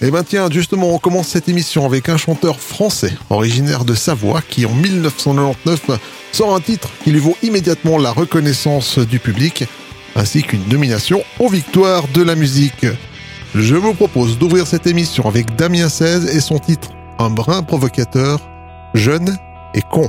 Et ben tiens, justement, on commence cette émission avec un chanteur français, originaire de Savoie, qui en 1999 sort un titre qui lui vaut immédiatement la reconnaissance du public, ainsi qu'une nomination aux victoires de la musique. Je vous propose d'ouvrir cette émission avec Damien 16 et son titre Un brin provocateur, jeune et con.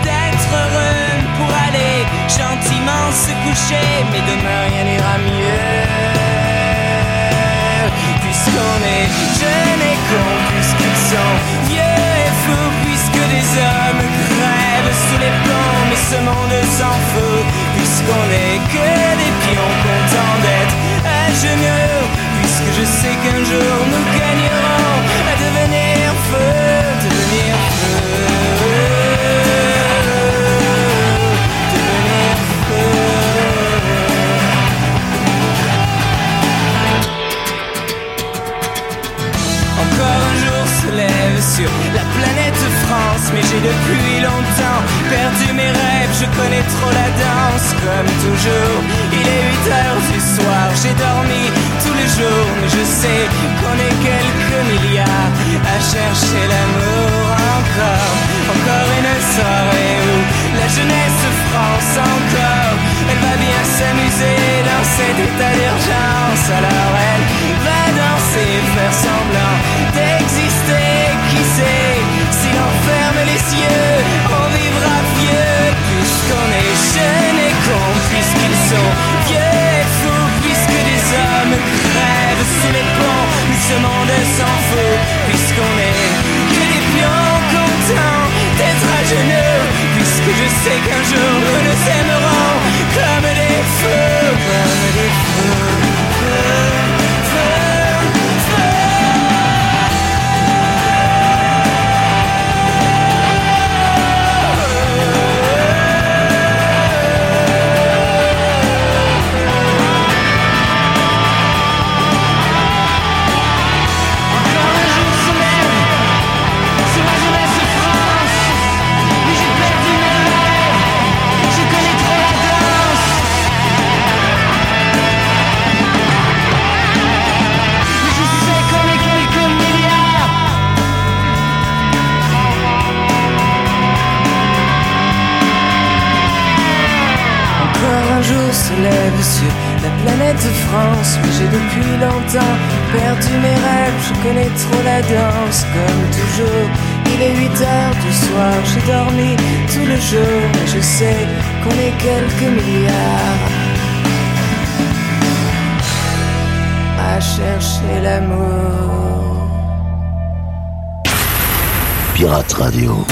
pour aller gentiment se coucher. Mais demain rien n'ira mieux. Puisqu'on est jeunes et cons, puisqu'ils sont vieux et fous, puisque des hommes crèvent sous les plombs. Mais ce monde s'en fout, puisqu'on est que des pions contents d'être à genoux. Puisque je sais qu'un jour nous gagnerons à devenir feu, devenir feu. Planète France, mais j'ai depuis longtemps perdu mes rêves. Je connais trop la danse, comme toujours. Il est 8 heures du soir, j'ai dormi tout le jour, mais je sais qu'on est quelques milliards à chercher l'amour. Pirate Radio.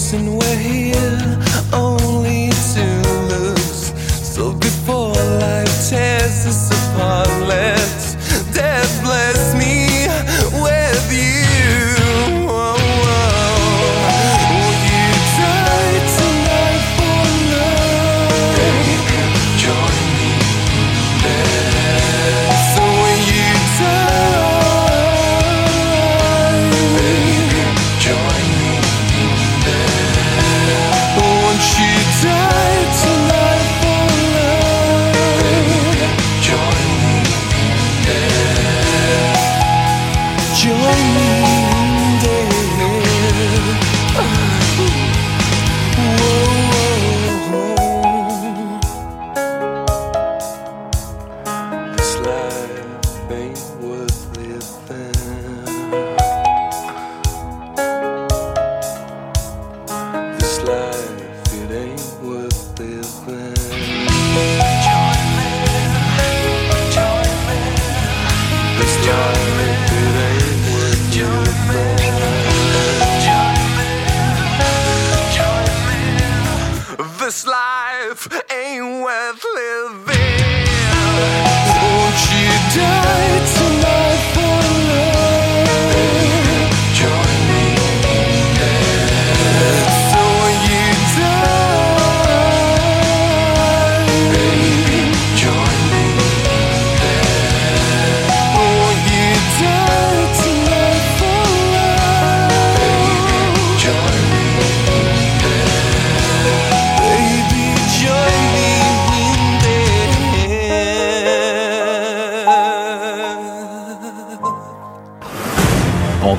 listen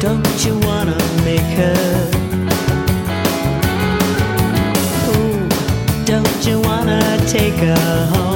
Don't you wanna make her? Ooh, don't you wanna take her home?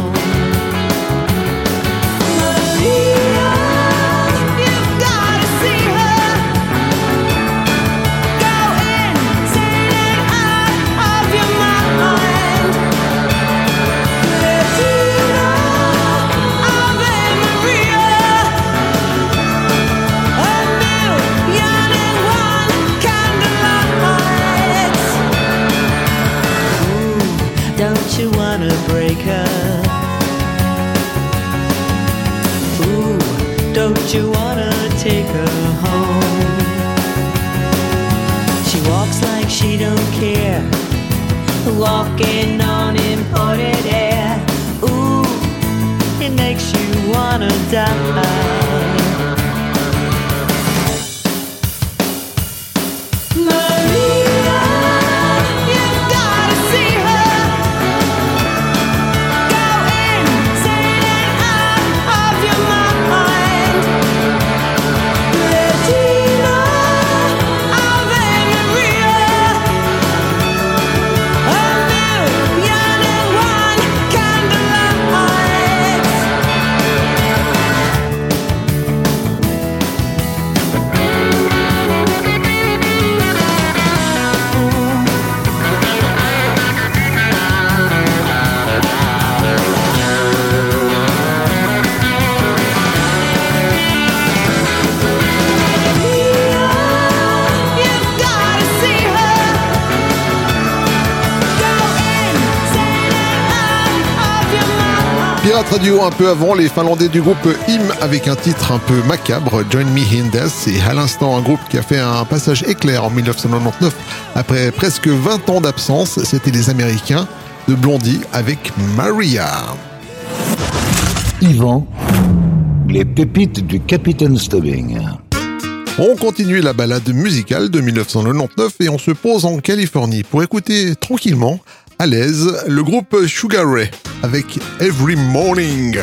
wanna die. Pirate Radio un peu avant, les Finlandais du groupe Him avec un titre un peu macabre, Join Me in Death, et à l'instant un groupe qui a fait un passage éclair en 1999 après presque 20 ans d'absence, c'était les Américains de Blondie avec Maria. Yvan, les pépites du Capitaine Stubbing. On continue la balade musicale de 1999 et on se pose en Californie pour écouter tranquillement l'aise, le groupe Sugar Ray avec Every Morning.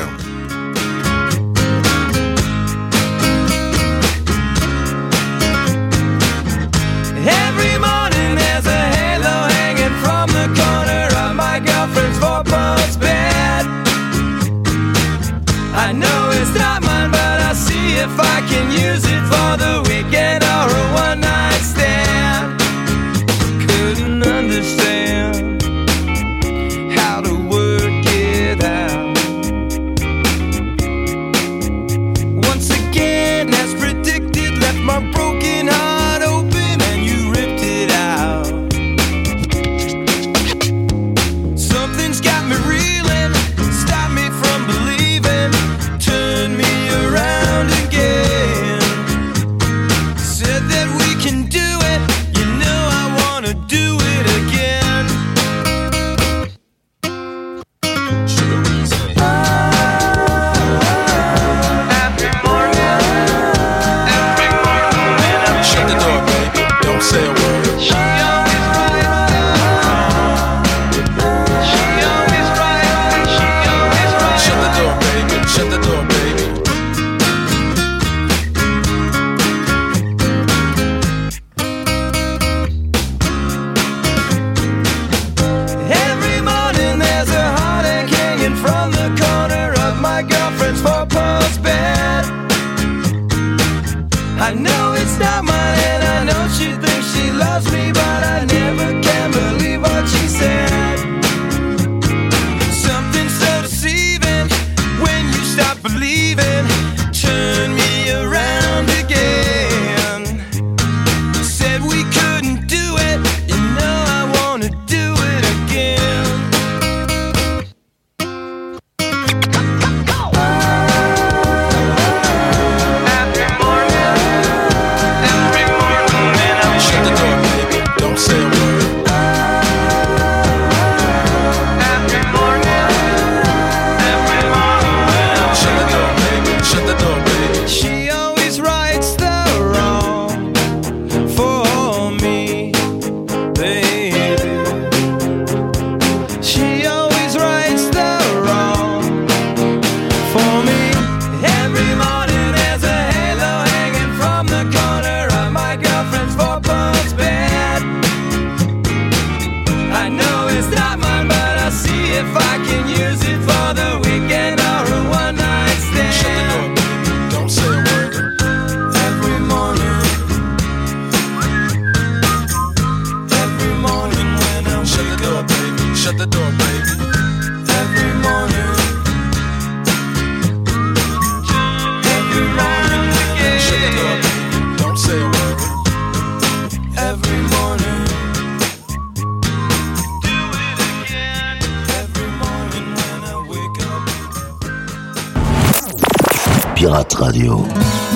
Pirate Radio.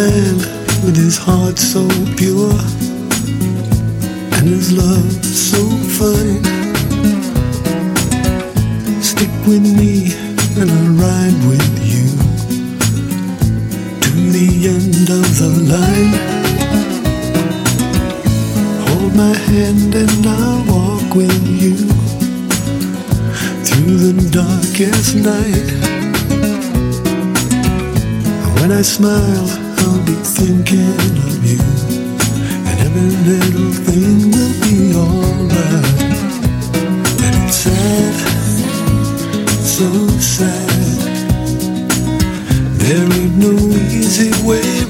man with his heart so pure and his love so fine. Stick with me and I'll ride with you to the end of the line. Hold my hand and I'll walk with you through the darkest night. When I smile, thinking of you, and every little thing will be alright. And it's sad, so sad. There ain't no easy way.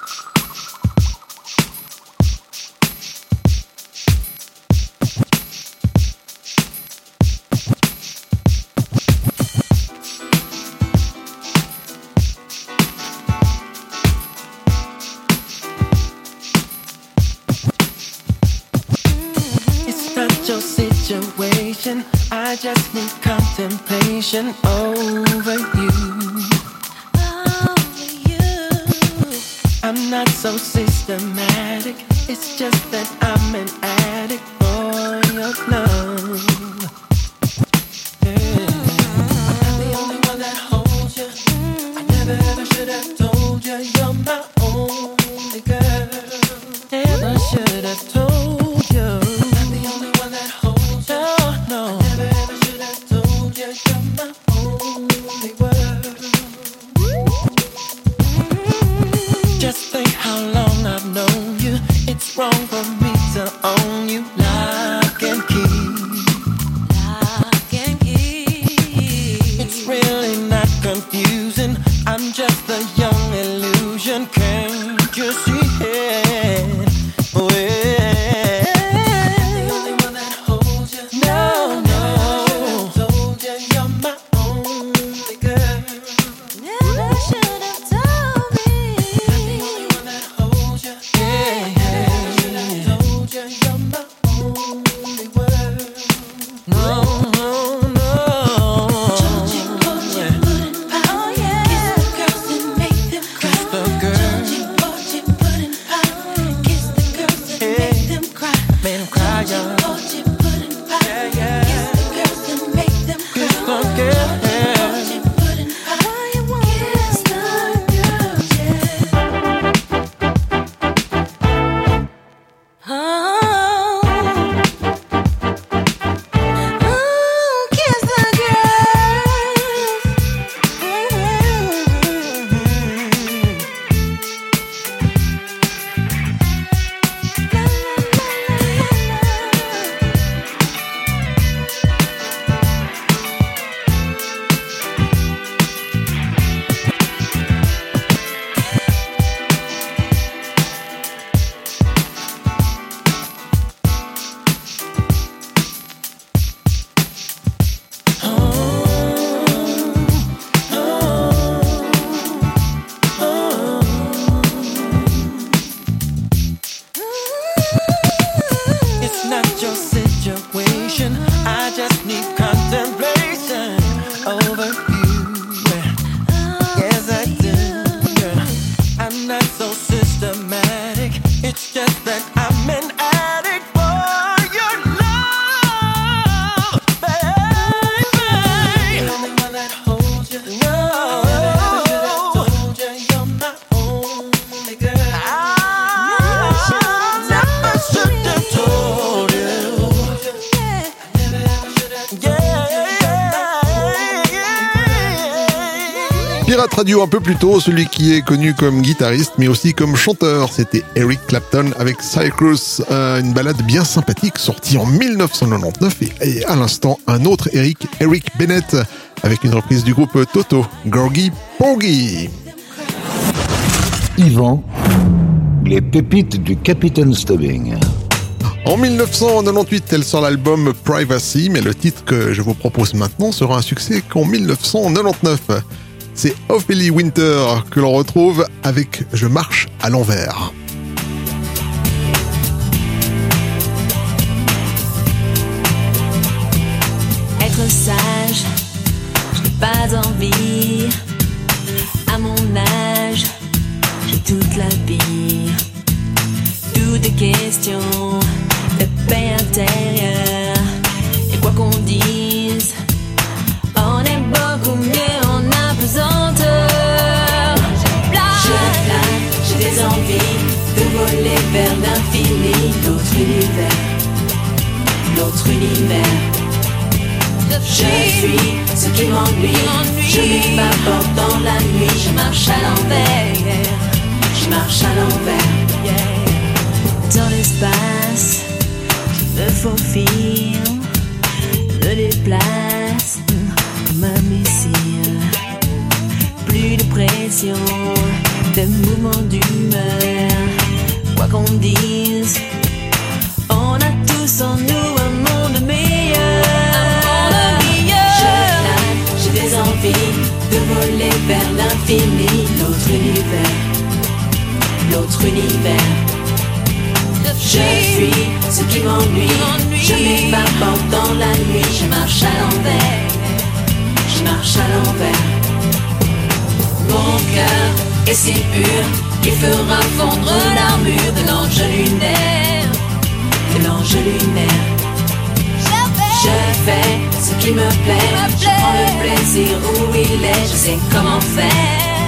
Pirate Radio un peu plus tôt, celui qui est connu comme guitariste mais aussi comme chanteur, c'était Eric Clapton avec Cyprus, euh, une balade bien sympathique sortie en 1999 et, et à l'instant un autre Eric, Eric Bennett avec une reprise du groupe Toto, Gorgie Porgy. Yvan, les pépites du Capitaine Stubbing. En 1998, elle sort l'album Privacy, mais le titre que je vous propose maintenant sera un succès qu'en 1999. C'est Ophélie Winter que l'on retrouve avec Je marche à l'envers. Être sage, je n'ai pas envie. À mon âge, j'ai toute la vie. Tout est question de paix intérieure. L'infini, l'autre univers, l'autre univers. Je fuis ce qui m'ennuie. Je m'évapore dans la nuit. Je marche à l'envers. Je marche à l'envers. Dans l'espace, je me faufile. Me déplace comme un missile. Plus de pression, de mouvement d'humeur. Quoi qu'on dise, on a tous en nous un monde meilleur. Je plane, j'ai des envies de voler vers l'infini, l'autre univers, l'autre univers. Je fuis ce qui m'ennuie, je m'évapore dans la nuit, je marche à l'envers, je marche à l'envers. Mon cœur est si pur qu'il fera fondre l'armure de l'ange lunaire, de l'ange lunaire. Je fais ce qui me plaît, je prends le plaisir où il est, je sais comment faire,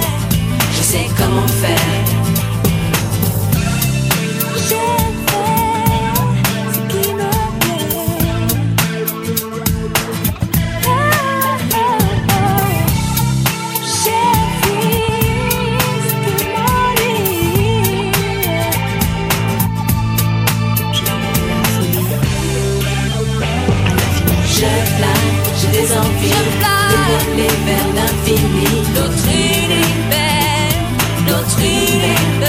je sais comment faire. Des de voler vers l'infini, l'autre univers, l'autre univers.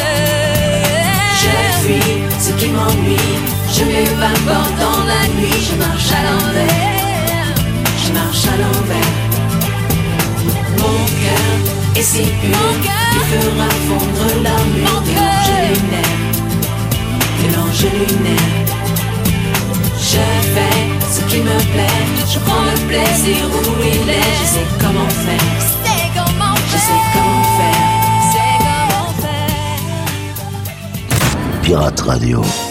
Je fuis ce qui m'ennuie, je m'évapore dans la nuit, je marche à l'envers, je marche à l'envers. Mon cœur est si pur fera fondre l'armure de l'ange lunaire, de l'ange lunaire. Je fais qui me plaît, je prends le plaisir où il est. Je sais comment faire, je sais comment faire. Pirate Radio.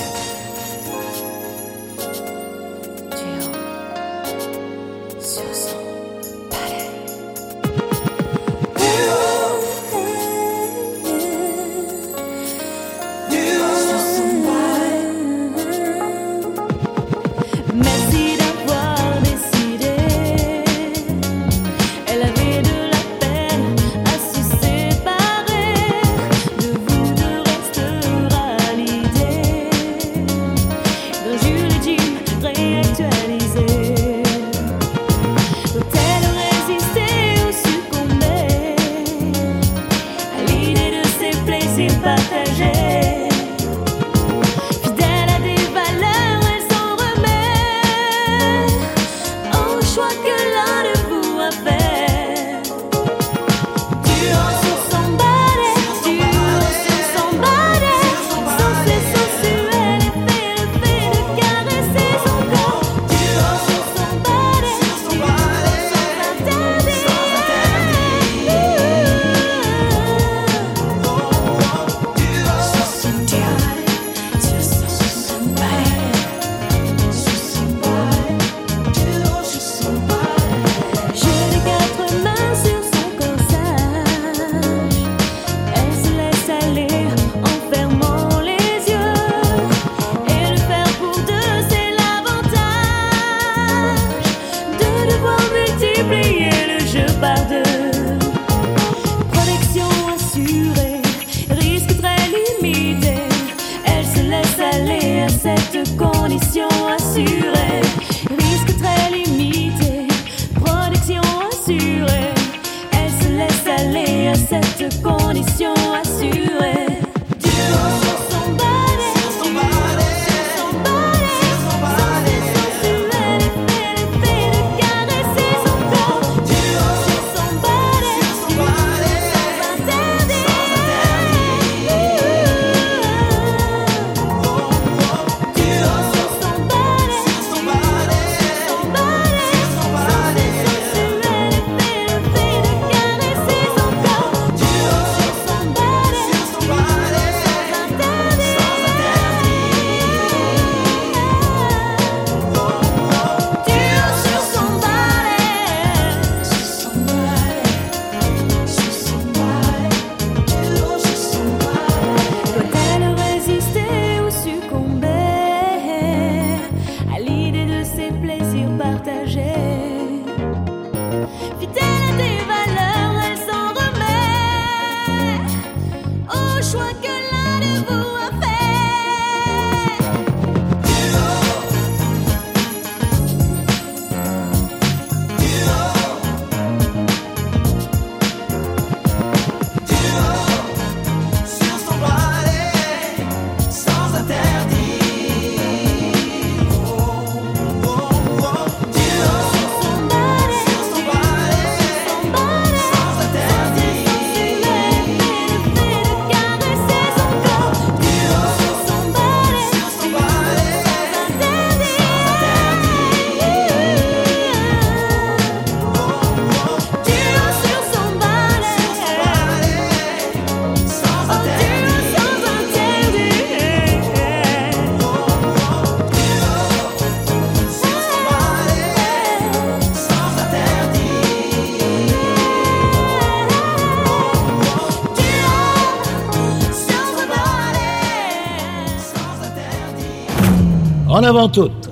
avant toute,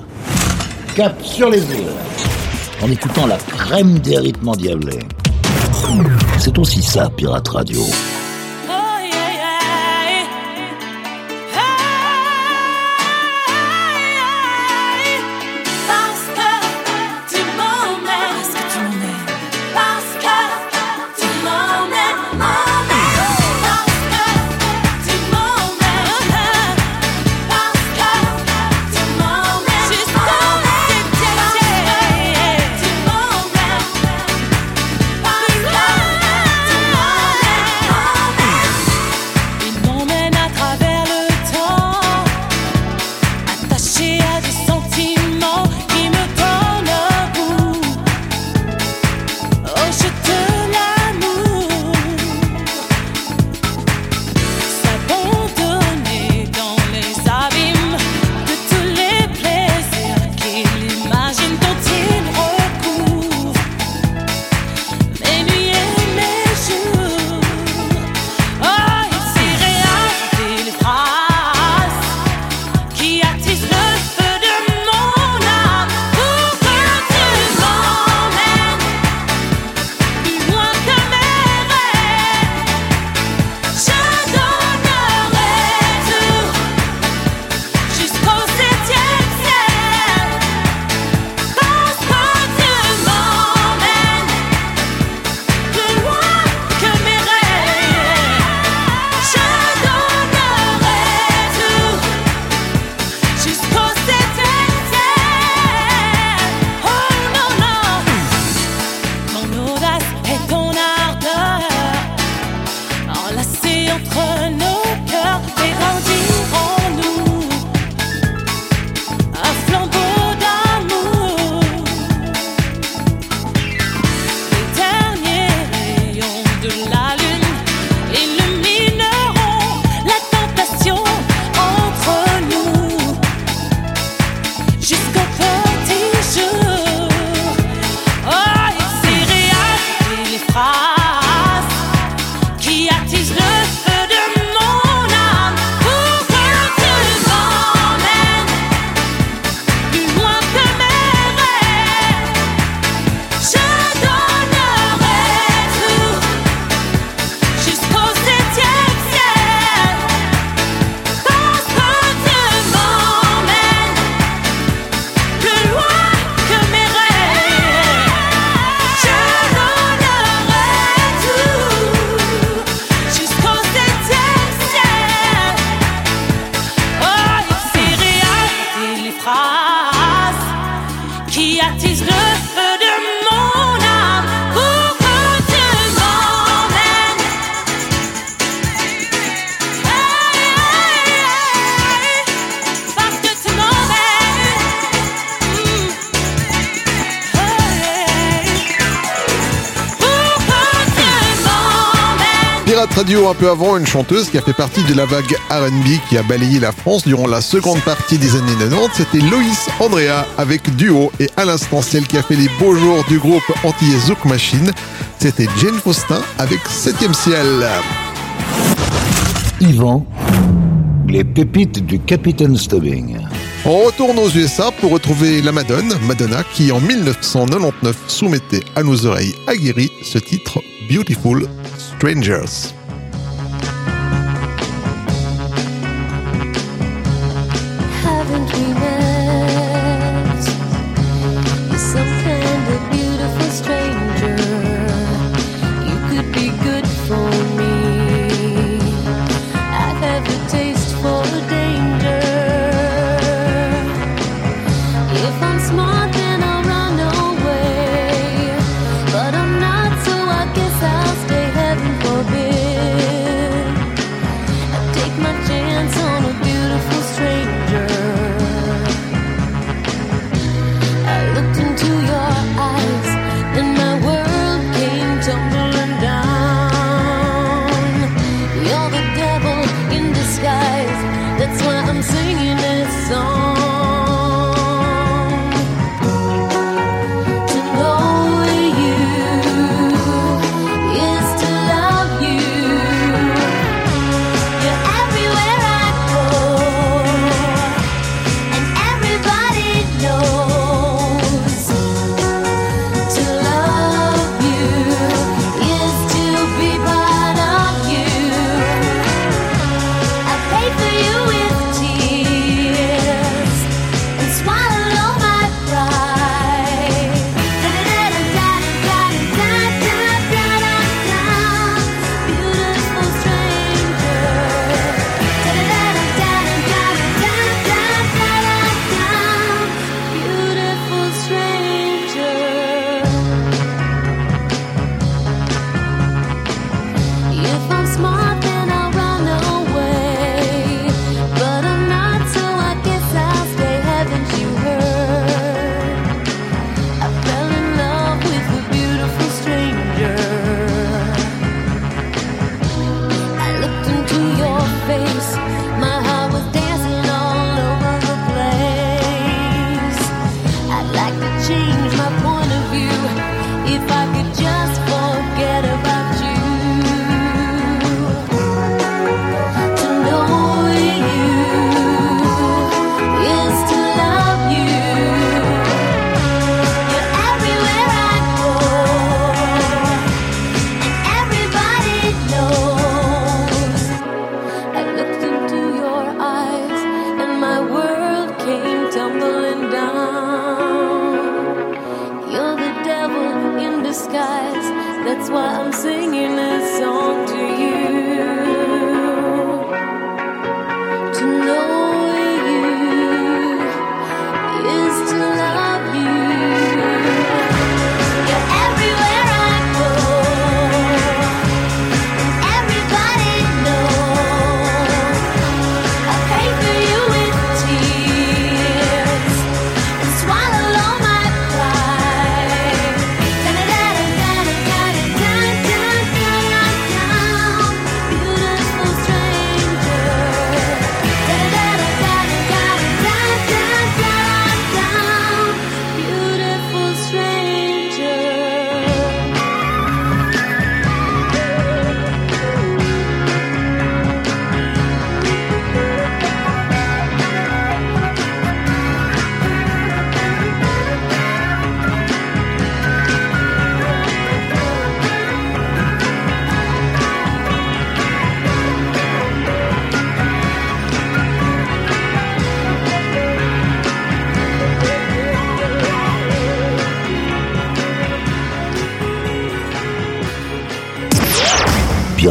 cap sur les îles, en écoutant la crème des rythmes endiablés. C'est aussi ça, Pirate Radio. radio un peu avant, une chanteuse qui a fait partie de la vague RB qui a balayé la France durant la seconde partie des années 90. C'était Loïs Andrea avec Duo et à l'instant celle qui a fait les beaux jours du groupe anti Zouk Machine. C'était Jane Faustin avec 7ème ciel. Yvan, les pépites du Capitaine Stubbing. On retourne aux USA pour retrouver la Madone, Madonna, qui en 1999 soumettait à nos oreilles aguerries ce titre Beautiful Strangers.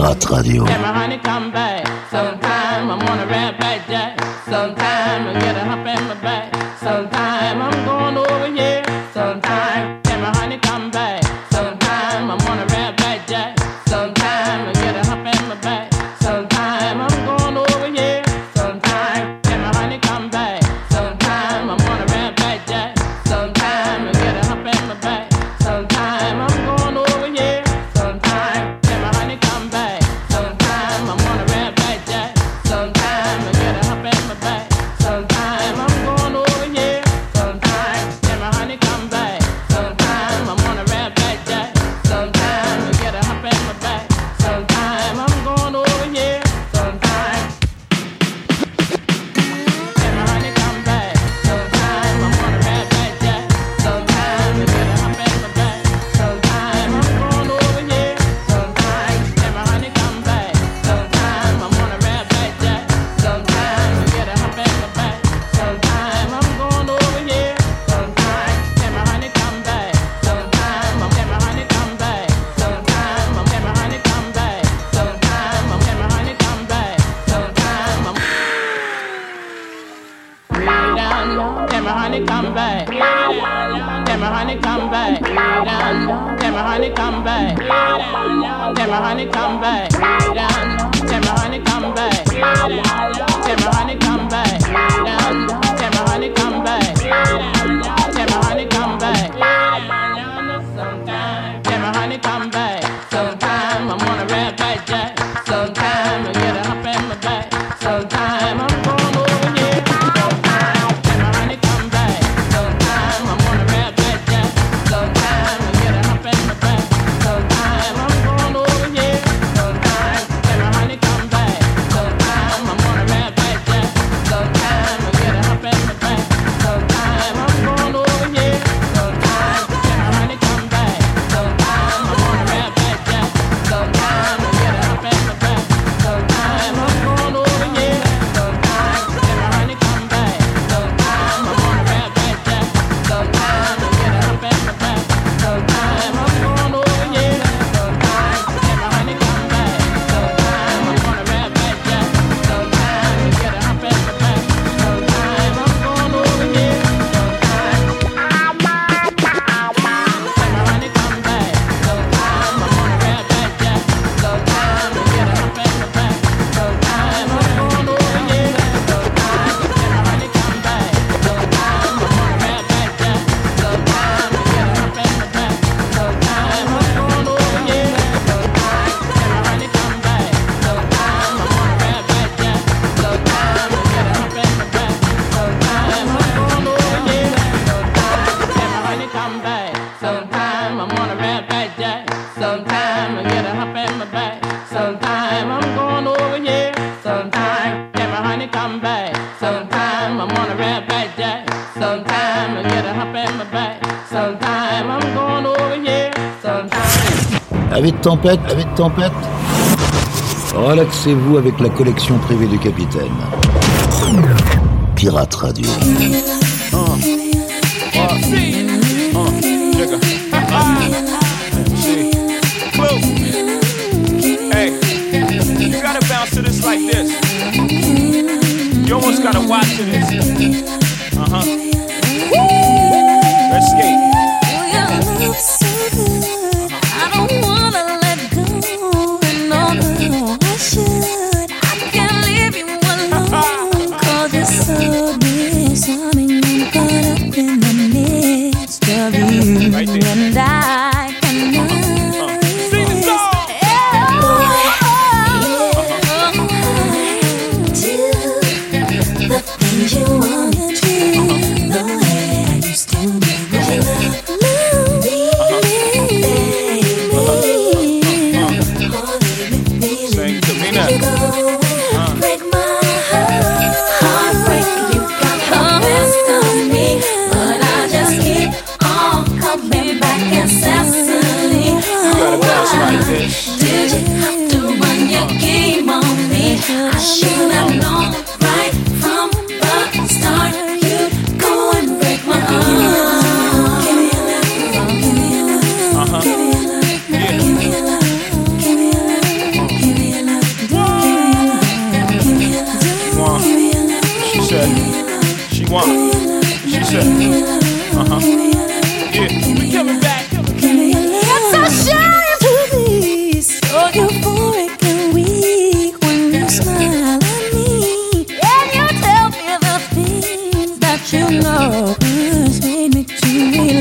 Pirate Radio. Sometimes I wanna ride back, Jack. Sometimes I get a hump in my back. Sometimes tempête, avec tempête. Relaxez-vous avec la collection privée du capitaine. Pirate Radio. Hey, you gotta bounce to this like this. You almost gotta watch to this. Uh huh. Let's you know, it's made me to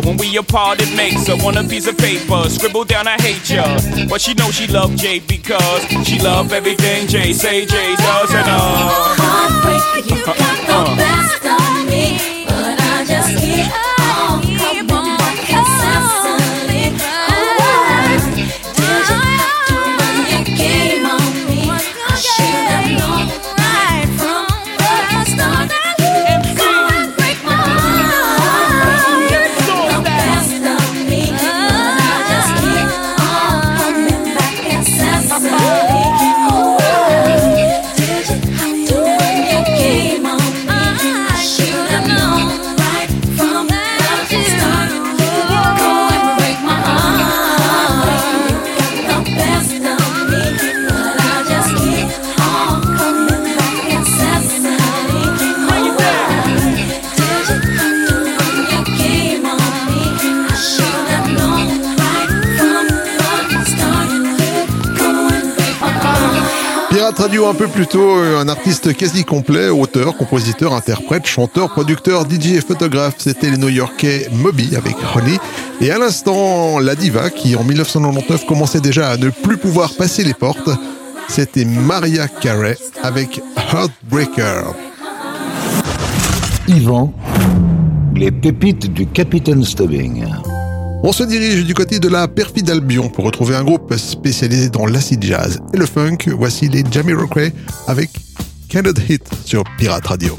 When we apart, it makes her want a piece of paper. Scribble down, I hate ya. But she know she love Jay because she love everything Jay say Jay does and uh. Heartbreaker, you got the best of me, but I just keep Un peu plus tôt, euh, un artiste quasi complet, auteur, compositeur, interprète, chanteur, producteur, DJ et photographe. C'était le New-Yorkais Moby avec Honey. Et à l'instant, la diva qui en 1999 commençait déjà à ne plus pouvoir passer les portes. C'était Maria Carey avec Heartbreaker. Yvan, les pépites du Capitaine Stubbing. On se dirige du côté de la perfide Albion pour retrouver un groupe spécialisé dans l'acid jazz et le funk. Voici les Jamiroquai avec Candid Hit sur Pirate Radio.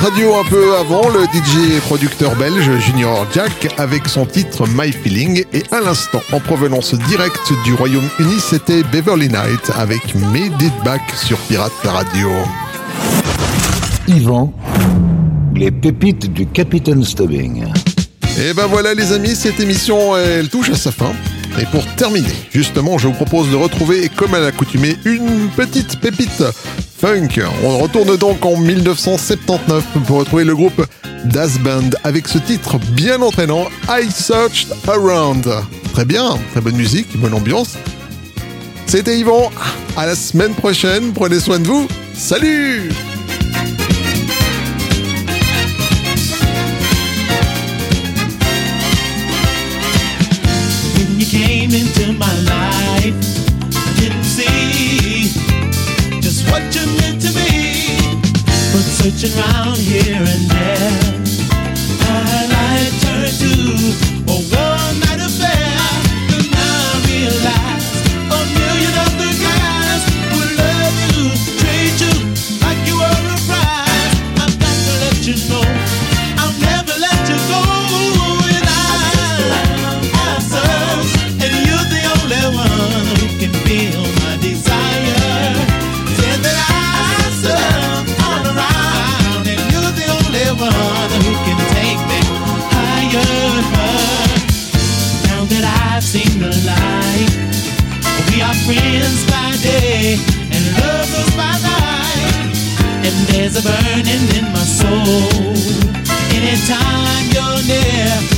Radio un peu avant, le DJ et producteur belge Junior Jack avec son titre My Feeling et à l'instant en provenance directe du Royaume-Uni c'était Beverly Knight avec Made It Back sur Pirate Radio. Yvan, les pépites du Capitaine Stubbing. Et ben voilà les amis, cette émission elle touche à sa fin. Et pour terminer, justement, je vous propose de retrouver, comme à l'accoutumée, une petite pépite funk. On retourne donc en 1979 pour retrouver le groupe Das Band avec ce titre bien entraînant, I Searched Around. Très bien, très bonne musique, bonne ambiance. C'était Yvan, à la semaine prochaine, prenez soin de vous, salut searching around here and there, my life turned to there's a burning in my soul. Anytime you're near.